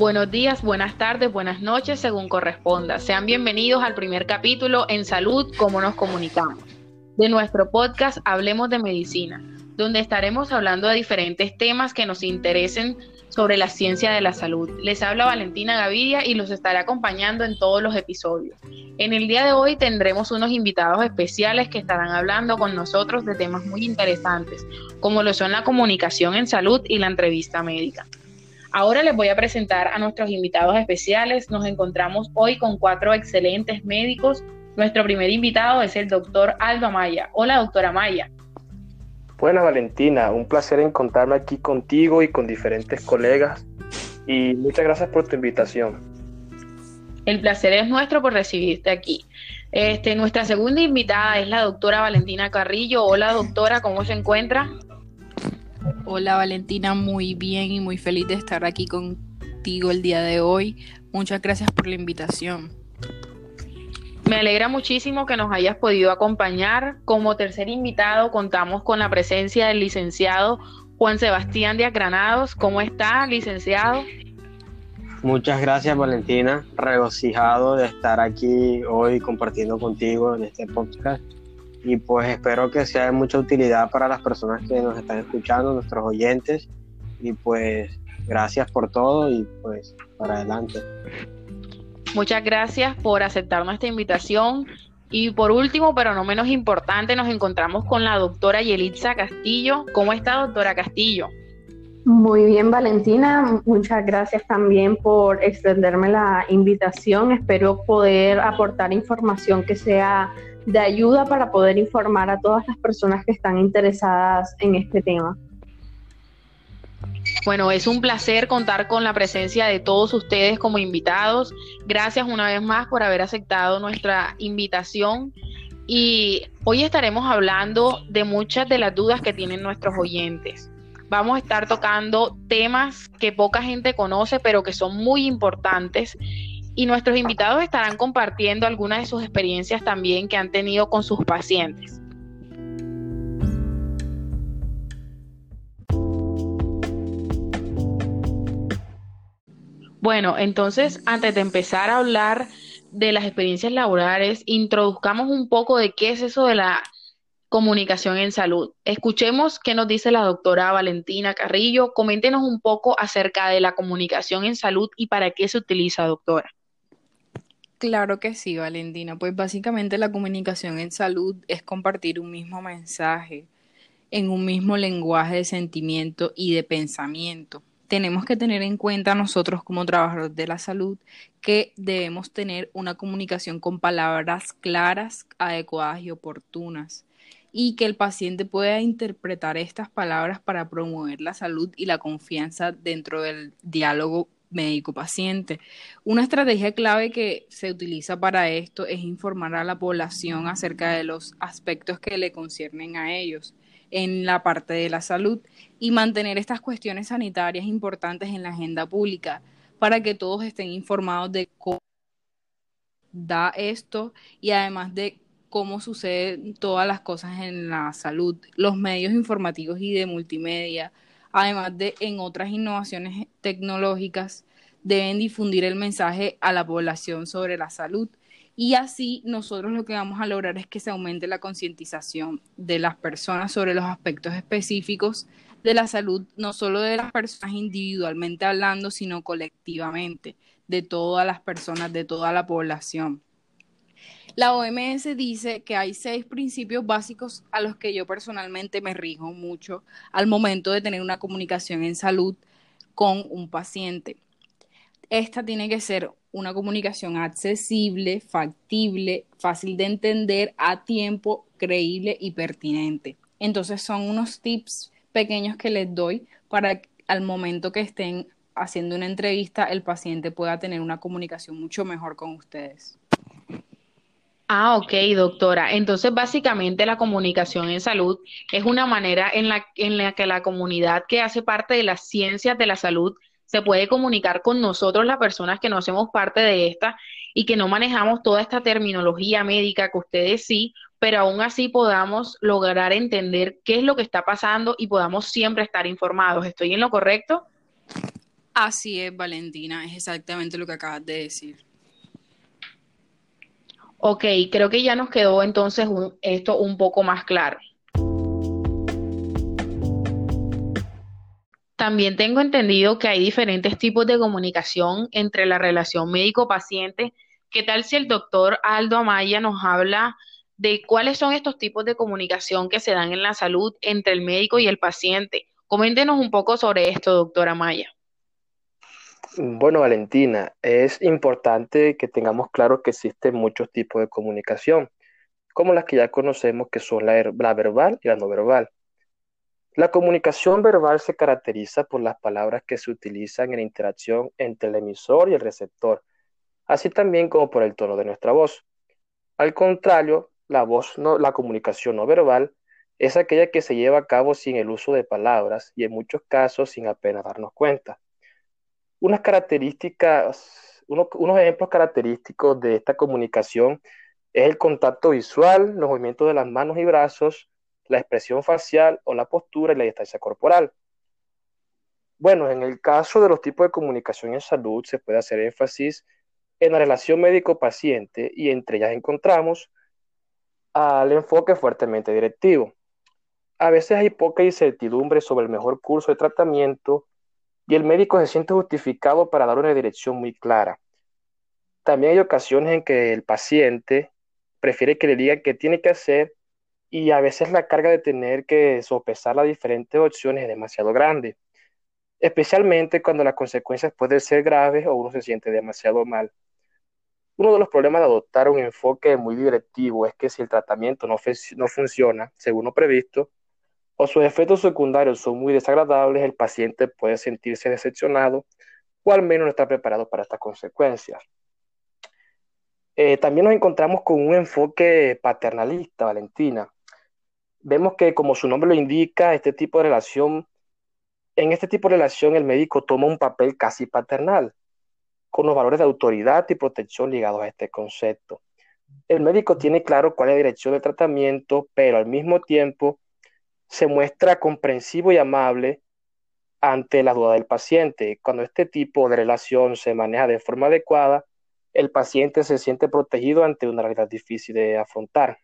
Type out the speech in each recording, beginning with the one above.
Buenos días, buenas tardes, buenas noches, según corresponda. Sean bienvenidos al primer capítulo en Salud, cómo nos comunicamos, de nuestro podcast Hablemos de Medicina, donde estaremos hablando de diferentes temas que nos interesen sobre la ciencia de la salud. Les habla Valentina Gaviria y los estaré acompañando en todos los episodios. En el día de hoy tendremos unos invitados especiales que estarán hablando con nosotros de temas muy interesantes, como lo son la comunicación en salud y la entrevista médica. Ahora les voy a presentar a nuestros invitados especiales. Nos encontramos hoy con cuatro excelentes médicos. Nuestro primer invitado es el doctor Aldo Amaya. Hola, doctora Amaya. Buenas, Valentina. Un placer encontrarme aquí contigo y con diferentes colegas. Y muchas gracias por tu invitación. El placer es nuestro por recibirte aquí. Este, nuestra segunda invitada es la doctora Valentina Carrillo. Hola, doctora, ¿cómo se encuentra? Hola Valentina, muy bien y muy feliz de estar aquí contigo el día de hoy. Muchas gracias por la invitación. Me alegra muchísimo que nos hayas podido acompañar. Como tercer invitado contamos con la presencia del licenciado Juan Sebastián de Granados. ¿Cómo está, licenciado? Muchas gracias, Valentina. Regocijado de estar aquí hoy compartiendo contigo en este podcast y pues espero que sea de mucha utilidad para las personas que nos están escuchando, nuestros oyentes y pues gracias por todo y pues para adelante. Muchas gracias por aceptar nuestra invitación y por último, pero no menos importante, nos encontramos con la doctora Yelitza Castillo. ¿Cómo está, doctora Castillo? Muy bien, Valentina. Muchas gracias también por extenderme la invitación. Espero poder aportar información que sea de ayuda para poder informar a todas las personas que están interesadas en este tema. Bueno, es un placer contar con la presencia de todos ustedes como invitados. Gracias una vez más por haber aceptado nuestra invitación. Y hoy estaremos hablando de muchas de las dudas que tienen nuestros oyentes. Vamos a estar tocando temas que poca gente conoce, pero que son muy importantes y nuestros invitados estarán compartiendo algunas de sus experiencias también que han tenido con sus pacientes. Bueno, entonces antes de empezar a hablar de las experiencias laborales, introduzcamos un poco de qué es eso de la comunicación en salud. Escuchemos qué nos dice la doctora Valentina Carrillo. Coméntenos un poco acerca de la comunicación en salud y para qué se utiliza, doctora. Claro que sí, Valentina. Pues básicamente la comunicación en salud es compartir un mismo mensaje en un mismo lenguaje de sentimiento y de pensamiento. Tenemos que tener en cuenta nosotros como trabajadores de la salud que debemos tener una comunicación con palabras claras, adecuadas y oportunas y que el paciente pueda interpretar estas palabras para promover la salud y la confianza dentro del diálogo médico-paciente. Una estrategia clave que se utiliza para esto es informar a la población acerca de los aspectos que le conciernen a ellos en la parte de la salud y mantener estas cuestiones sanitarias importantes en la agenda pública para que todos estén informados de cómo da esto y además de cómo suceden todas las cosas en la salud, los medios informativos y de multimedia, además de en otras innovaciones tecnológicas, deben difundir el mensaje a la población sobre la salud. Y así nosotros lo que vamos a lograr es que se aumente la concientización de las personas sobre los aspectos específicos de la salud, no solo de las personas individualmente hablando, sino colectivamente, de todas las personas, de toda la población. La OMS dice que hay seis principios básicos a los que yo personalmente me rijo mucho al momento de tener una comunicación en salud con un paciente. Esta tiene que ser una comunicación accesible, factible, fácil de entender, a tiempo, creíble y pertinente. Entonces son unos tips pequeños que les doy para que al momento que estén haciendo una entrevista el paciente pueda tener una comunicación mucho mejor con ustedes. Ah, ok, doctora. Entonces, básicamente la comunicación en salud es una manera en la, en la que la comunidad que hace parte de las ciencias de la salud se puede comunicar con nosotros, las personas que no hacemos parte de esta y que no manejamos toda esta terminología médica que ustedes sí, pero aún así podamos lograr entender qué es lo que está pasando y podamos siempre estar informados. ¿Estoy en lo correcto? Así es, Valentina, es exactamente lo que acabas de decir. Ok, creo que ya nos quedó entonces esto un poco más claro. También tengo entendido que hay diferentes tipos de comunicación entre la relación médico-paciente. ¿Qué tal si el doctor Aldo Amaya nos habla de cuáles son estos tipos de comunicación que se dan en la salud entre el médico y el paciente? Coméntenos un poco sobre esto, doctora Amaya. Bueno, Valentina, es importante que tengamos claro que existen muchos tipos de comunicación, como las que ya conocemos que son la, la verbal y la no verbal. La comunicación verbal se caracteriza por las palabras que se utilizan en interacción entre el emisor y el receptor, así también como por el tono de nuestra voz. Al contrario, la voz no, la comunicación no verbal es aquella que se lleva a cabo sin el uso de palabras y en muchos casos sin apenas darnos cuenta. Unas características, unos ejemplos característicos de esta comunicación es el contacto visual, los movimientos de las manos y brazos, la expresión facial o la postura y la distancia corporal. Bueno, en el caso de los tipos de comunicación en salud se puede hacer énfasis en la relación médico-paciente y entre ellas encontramos al enfoque fuertemente directivo. A veces hay poca incertidumbre sobre el mejor curso de tratamiento y el médico se siente justificado para dar una dirección muy clara. También hay ocasiones en que el paciente prefiere que le digan qué tiene que hacer y a veces la carga de tener que sopesar las diferentes opciones es demasiado grande, especialmente cuando las consecuencias pueden ser graves o uno se siente demasiado mal. Uno de los problemas de adoptar un enfoque muy directivo es que si el tratamiento no, no funciona según lo previsto o sus efectos secundarios son muy desagradables, el paciente puede sentirse decepcionado o al menos no está preparado para estas consecuencias. Eh, también nos encontramos con un enfoque paternalista, Valentina, vemos que como su nombre lo indica, este tipo de relación, en este tipo de relación el médico toma un papel casi paternal, con los valores de autoridad y protección ligados a este concepto. El médico tiene claro cuál es la dirección del tratamiento, pero al mismo tiempo se muestra comprensivo y amable ante la duda del paciente. Cuando este tipo de relación se maneja de forma adecuada, el paciente se siente protegido ante una realidad difícil de afrontar.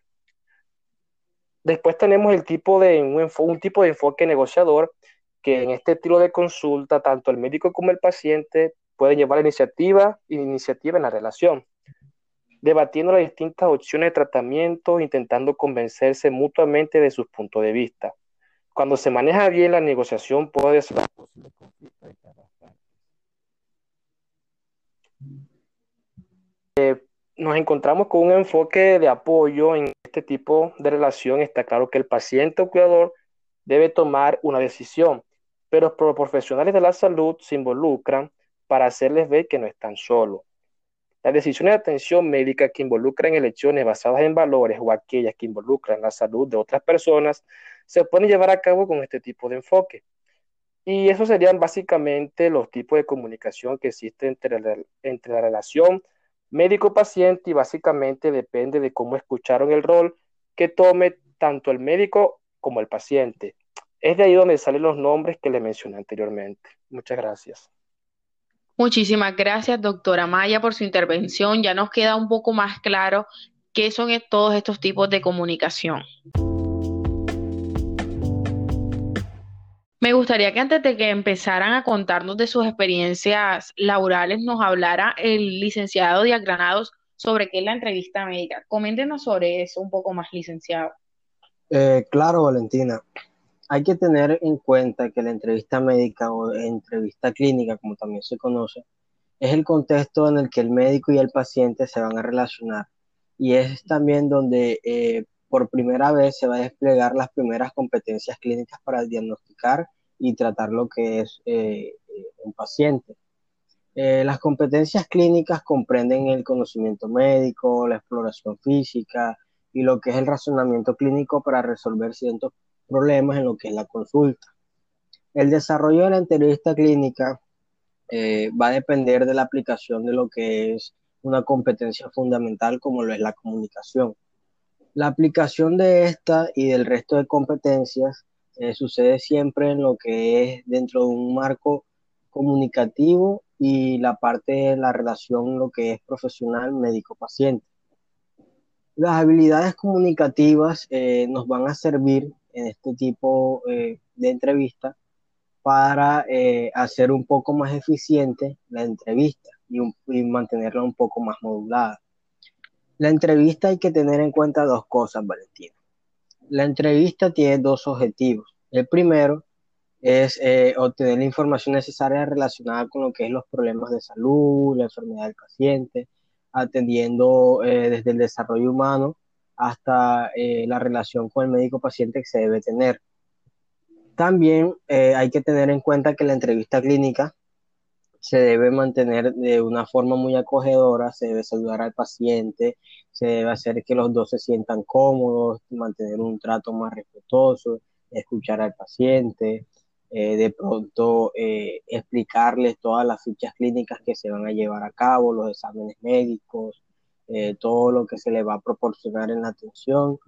Después tenemos el tipo de, un, tipo de enfoque negociador que en este estilo de consulta tanto el médico como el paciente pueden llevar iniciativa, iniciativa en la relación, debatiendo las distintas opciones de tratamiento, intentando convencerse mutuamente de sus puntos de vista. Cuando se maneja bien la negociación puede ser posible conflicto eh, nos encontramos con un enfoque de apoyo en este tipo de relación, está claro que el paciente o cuidador debe tomar una decisión, pero los profesionales de la salud se involucran para hacerles ver que no están solos. Las decisiones de atención médica que involucran elecciones basadas en valores o aquellas que involucran la salud de otras personas se pueden llevar a cabo con este tipo de enfoque. Y esos serían básicamente los tipos de comunicación que existen entre, entre la relación médico-paciente y básicamente depende de cómo escucharon el rol que tome tanto el médico como el paciente. Es de ahí donde salen los nombres que le mencioné anteriormente. Muchas gracias. Muchísimas gracias, doctora Maya, por su intervención. Ya nos queda un poco más claro qué son todos estos tipos de comunicación. Me gustaría que antes de que empezaran a contarnos de sus experiencias laborales, nos hablara el licenciado Diagranados sobre qué es la entrevista médica. Coméntenos sobre eso un poco más, licenciado. Eh, claro, Valentina. Hay que tener en cuenta que la entrevista médica o entrevista clínica, como también se conoce, es el contexto en el que el médico y el paciente se van a relacionar. Y es también donde eh, por primera vez se va a desplegar las primeras competencias clínicas para diagnosticar y tratar lo que es eh, un paciente. Eh, las competencias clínicas comprenden el conocimiento médico, la exploración física y lo que es el razonamiento clínico para resolver ciertos problemas en lo que es la consulta. El desarrollo de la entrevista clínica eh, va a depender de la aplicación de lo que es una competencia fundamental como lo es la comunicación. La aplicación de esta y del resto de competencias eh, sucede siempre en lo que es dentro de un marco comunicativo y la parte de la relación, lo que es profesional médico-paciente. Las habilidades comunicativas eh, nos van a servir en este tipo eh, de entrevista para eh, hacer un poco más eficiente la entrevista y, mantenerla un poco más modulada. La entrevista hay que tener en cuenta dos cosas, Valentina. La entrevista tiene dos objetivos. El primero es eh, obtener la información necesaria relacionada con lo que es los problemas de salud, la enfermedad del paciente, atendiendo desde el desarrollo humano hasta eh, la relación con el médico paciente que se debe tener. También hay que tener en cuenta que la entrevista clínica se debe mantener de una forma muy acogedora, se debe saludar al paciente, se debe hacer que los dos se sientan cómodos, mantener un trato más respetuoso, escuchar al paciente, eh, de pronto eh, explicarles todas las fichas clínicas que se van a llevar a cabo, los exámenes médicos, eh, todo lo que se le va a proporcionar en la atención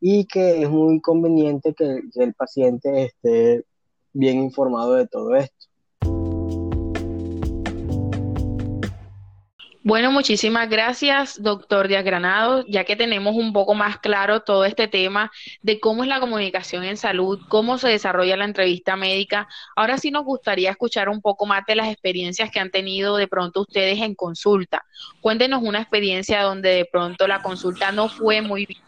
y que es muy conveniente que el paciente esté bien informado de todo esto. Bueno, muchísimas gracias, doctor Díaz Granado, ya que tenemos un poco más claro todo este tema de cómo es la comunicación en salud, cómo se desarrolla la entrevista médica. Ahora sí nos gustaría escuchar un poco más de las experiencias que han tenido de pronto ustedes en consulta. Cuéntenos una experiencia donde de pronto la consulta no fue muy bien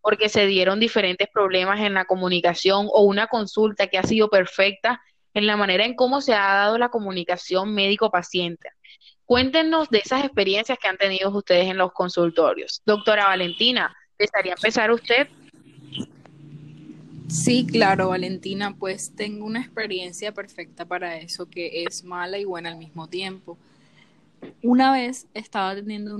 porque se dieron diferentes problemas en la comunicación o una consulta que ha sido perfecta en la manera en cómo se ha dado la comunicación médico-paciente. Cuéntenos de esas experiencias que han tenido ustedes en los consultorios. Doctora Valentina, ¿desearía empezar usted? Sí, claro, Valentina, pues tengo una experiencia perfecta para eso, que es mala y buena al mismo tiempo. Una vez estaba atendiendo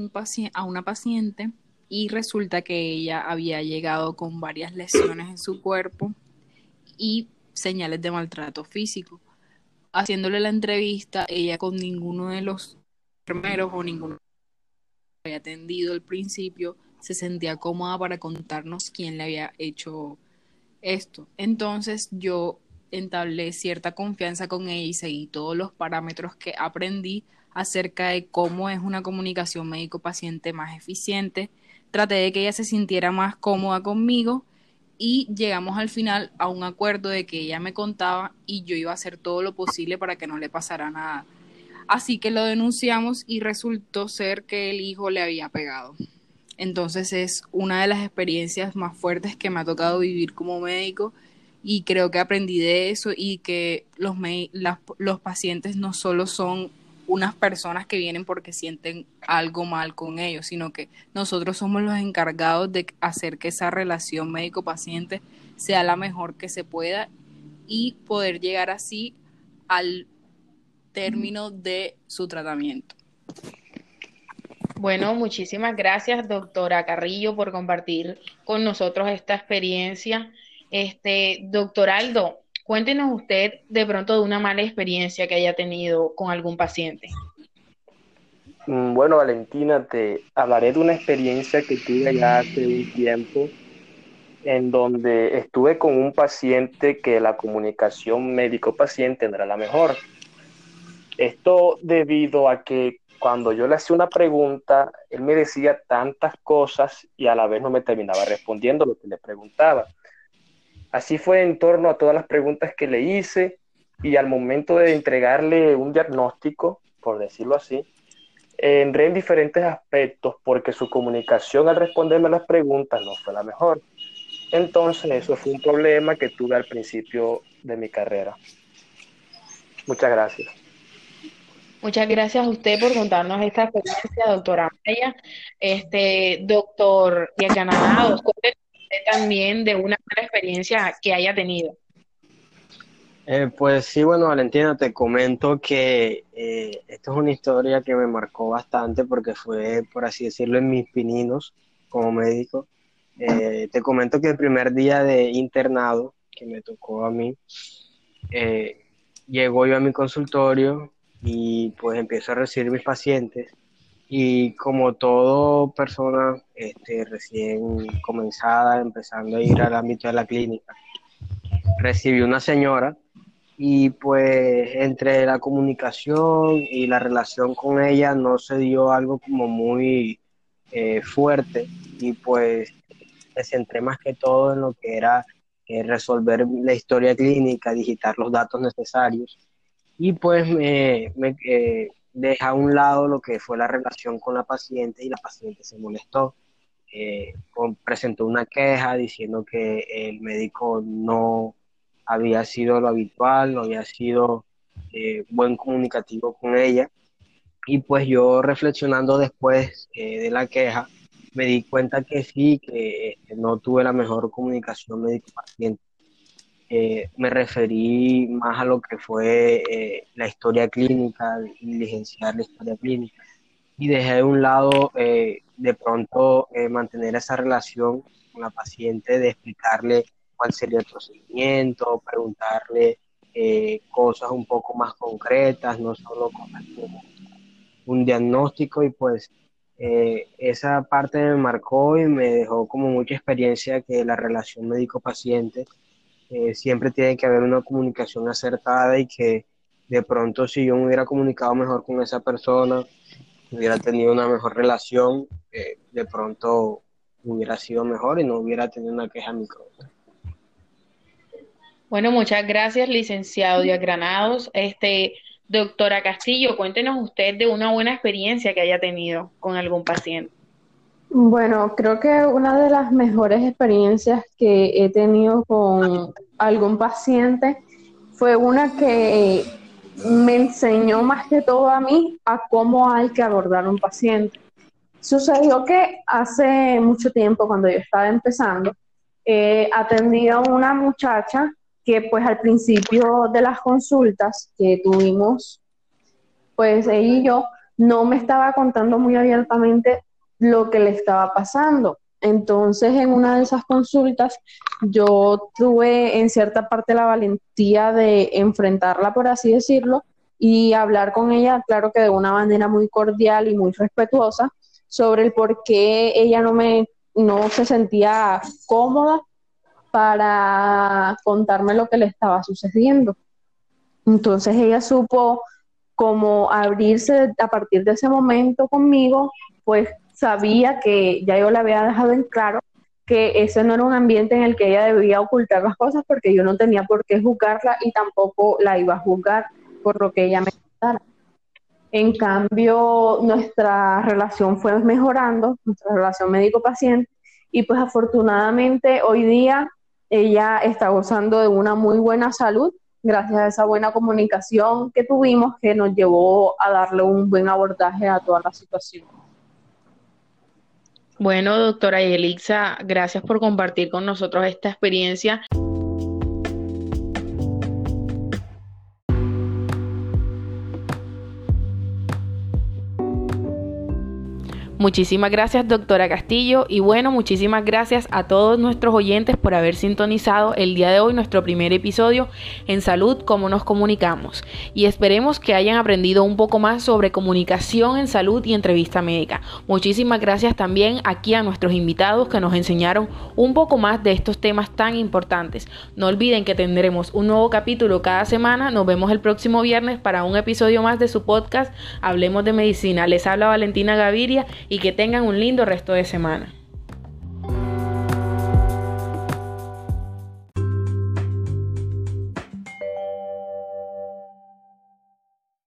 a una paciente y resulta que ella había llegado con varias lesiones en su cuerpo y señales de maltrato físico. Haciéndole la entrevista, ella con ninguno de los enfermeros o ninguno había atendido al principio se sentía cómoda para contarnos quién le había hecho esto. Entonces yo entablé cierta confianza con ella y seguí todos los parámetros que aprendí acerca de cómo es una comunicación médico-paciente más eficiente. Traté de que ella se sintiera más cómoda conmigo y llegamos al final a un acuerdo de que ella me contaba y yo iba a hacer todo lo posible para que no le pasara nada. Así que lo denunciamos y resultó ser que el hijo le había pegado. Entonces es una de las experiencias más fuertes que me ha tocado vivir como médico y creo que aprendí de eso y que los, los pacientes no solo son unas personas que vienen porque sienten algo mal con ellos, sino que nosotros somos los encargados de hacer que esa relación médico-paciente sea la mejor que se pueda y poder llegar así al término de su tratamiento. Bueno, muchísimas gracias, doctora Carrillo, por compartir con nosotros esta experiencia. Este, doctor Aldo, cuéntenos usted de pronto de una mala experiencia que haya tenido con algún paciente. Mm, bueno, Valentina, te hablaré de una experiencia que tuve ya hace un tiempo en donde estuve con un paciente que la comunicación médico-paciente no era la mejor. Esto debido a que cuando yo le hacía una pregunta, él me decía tantas cosas y a la vez no me terminaba respondiendo lo que le preguntaba. Así fue en torno a todas las preguntas que le hice y al momento de entregarle un diagnóstico, por decirlo así, entré en diferentes aspectos porque su comunicación al responderme las preguntas no fue la mejor. Entonces eso fue un problema que tuve al principio de mi carrera. Muchas gracias. Muchas gracias a usted por contarnos esta experiencia, doctora Maya. Este, doctor Yacananados, usted también de una mala experiencia que haya tenido. Eh, pues sí, bueno, Valentina, te comento que eh, esta es una historia que me marcó bastante porque fue, por así decirlo, en mis pininos como médico. Eh, te comento que el primer día de internado que me tocó a mí, llegó yo a mi consultorio y pues empiezo a recibir mis pacientes. Y como todo persona este, recién comenzada, empezando a ir al ámbito de la clínica, recibí una señora y pues entre la comunicación y la relación con ella no se dio algo como muy eh, fuerte. Y pues me centré más que todo en lo que era eh, resolver la historia clínica, digitar los datos necesarios y pues me, me eh, deja a un lado lo que fue la relación con la paciente y la paciente se molestó. presentó una queja diciendo que el médico no había sido lo habitual, no había sido eh, buen comunicativo con ella. Y pues yo reflexionando después eh, de la queja, me di cuenta que sí, que no tuve la mejor comunicación médico-paciente. Eh, me referí más a lo que fue la historia clínica, diligenciar la historia clínica. Y dejé de un lado de pronto mantener esa relación con la paciente, de explicarle cuál sería el procedimiento, preguntarle eh, cosas un poco más concretas, no solo con un diagnóstico y pues eh, esa parte me marcó y me dejó como mucha experiencia que la relación médico-paciente eh, siempre tiene que haber una comunicación acertada y que de pronto si yo me hubiera comunicado mejor con esa persona, hubiera tenido una mejor relación, de pronto hubiera sido mejor y no hubiera tenido una queja micro. Bueno, muchas gracias, licenciado Díaz Granados. Este, doctora Castillo, cuéntenos usted de una buena experiencia que haya tenido con algún paciente. Bueno, creo que una de las mejores experiencias que he tenido con algún paciente fue una que me enseñó más que todo a mí a cómo hay que abordar un paciente. Sucedió que hace mucho tiempo, cuando yo estaba empezando, eh, atendí a una muchacha que pues al principio de las consultas que tuvimos, pues ella y yo no me estaba contando muy abiertamente lo que le estaba pasando. Entonces, en una de esas consultas, yo tuve en cierta parte la valentía de enfrentarla, por así decirlo, y hablar con ella, claro que de una manera muy cordial y muy respetuosa, sobre el por qué ella no me no se sentía cómoda para contarme lo que le estaba sucediendo. Entonces ella supo como abrirse a partir de ese momento conmigo, pues sabía que ya yo le había dejado en claro que ese no era un ambiente en el que ella debía ocultar las cosas porque yo no tenía por qué juzgarla y tampoco la iba a juzgar por lo que ella me contara. En cambio, nuestra relación fue mejorando, nuestra relación médico-paciente, y pues afortunadamente hoy día ella está gozando de una muy buena salud gracias a esa buena comunicación que tuvimos que nos llevó a darle un buen abordaje a toda la situación. Bueno, doctora Yelixa, gracias por compartir con nosotros esta experiencia. Muchísimas gracias, doctora Castillo. Y bueno, muchísimas gracias a todos nuestros oyentes por haber sintonizado el día de hoy nuestro primer episodio en Salud, cómo nos comunicamos. Y esperemos que hayan aprendido un poco más sobre comunicación en salud y entrevista médica. Muchísimas gracias también aquí a nuestros invitados que nos enseñaron un poco más de estos temas tan importantes. No olviden que tendremos un nuevo capítulo cada semana. Nos vemos el próximo viernes para un episodio más de su podcast Hablemos de Medicina. Les habla Valentina Gaviria y que tengan un lindo resto de semana.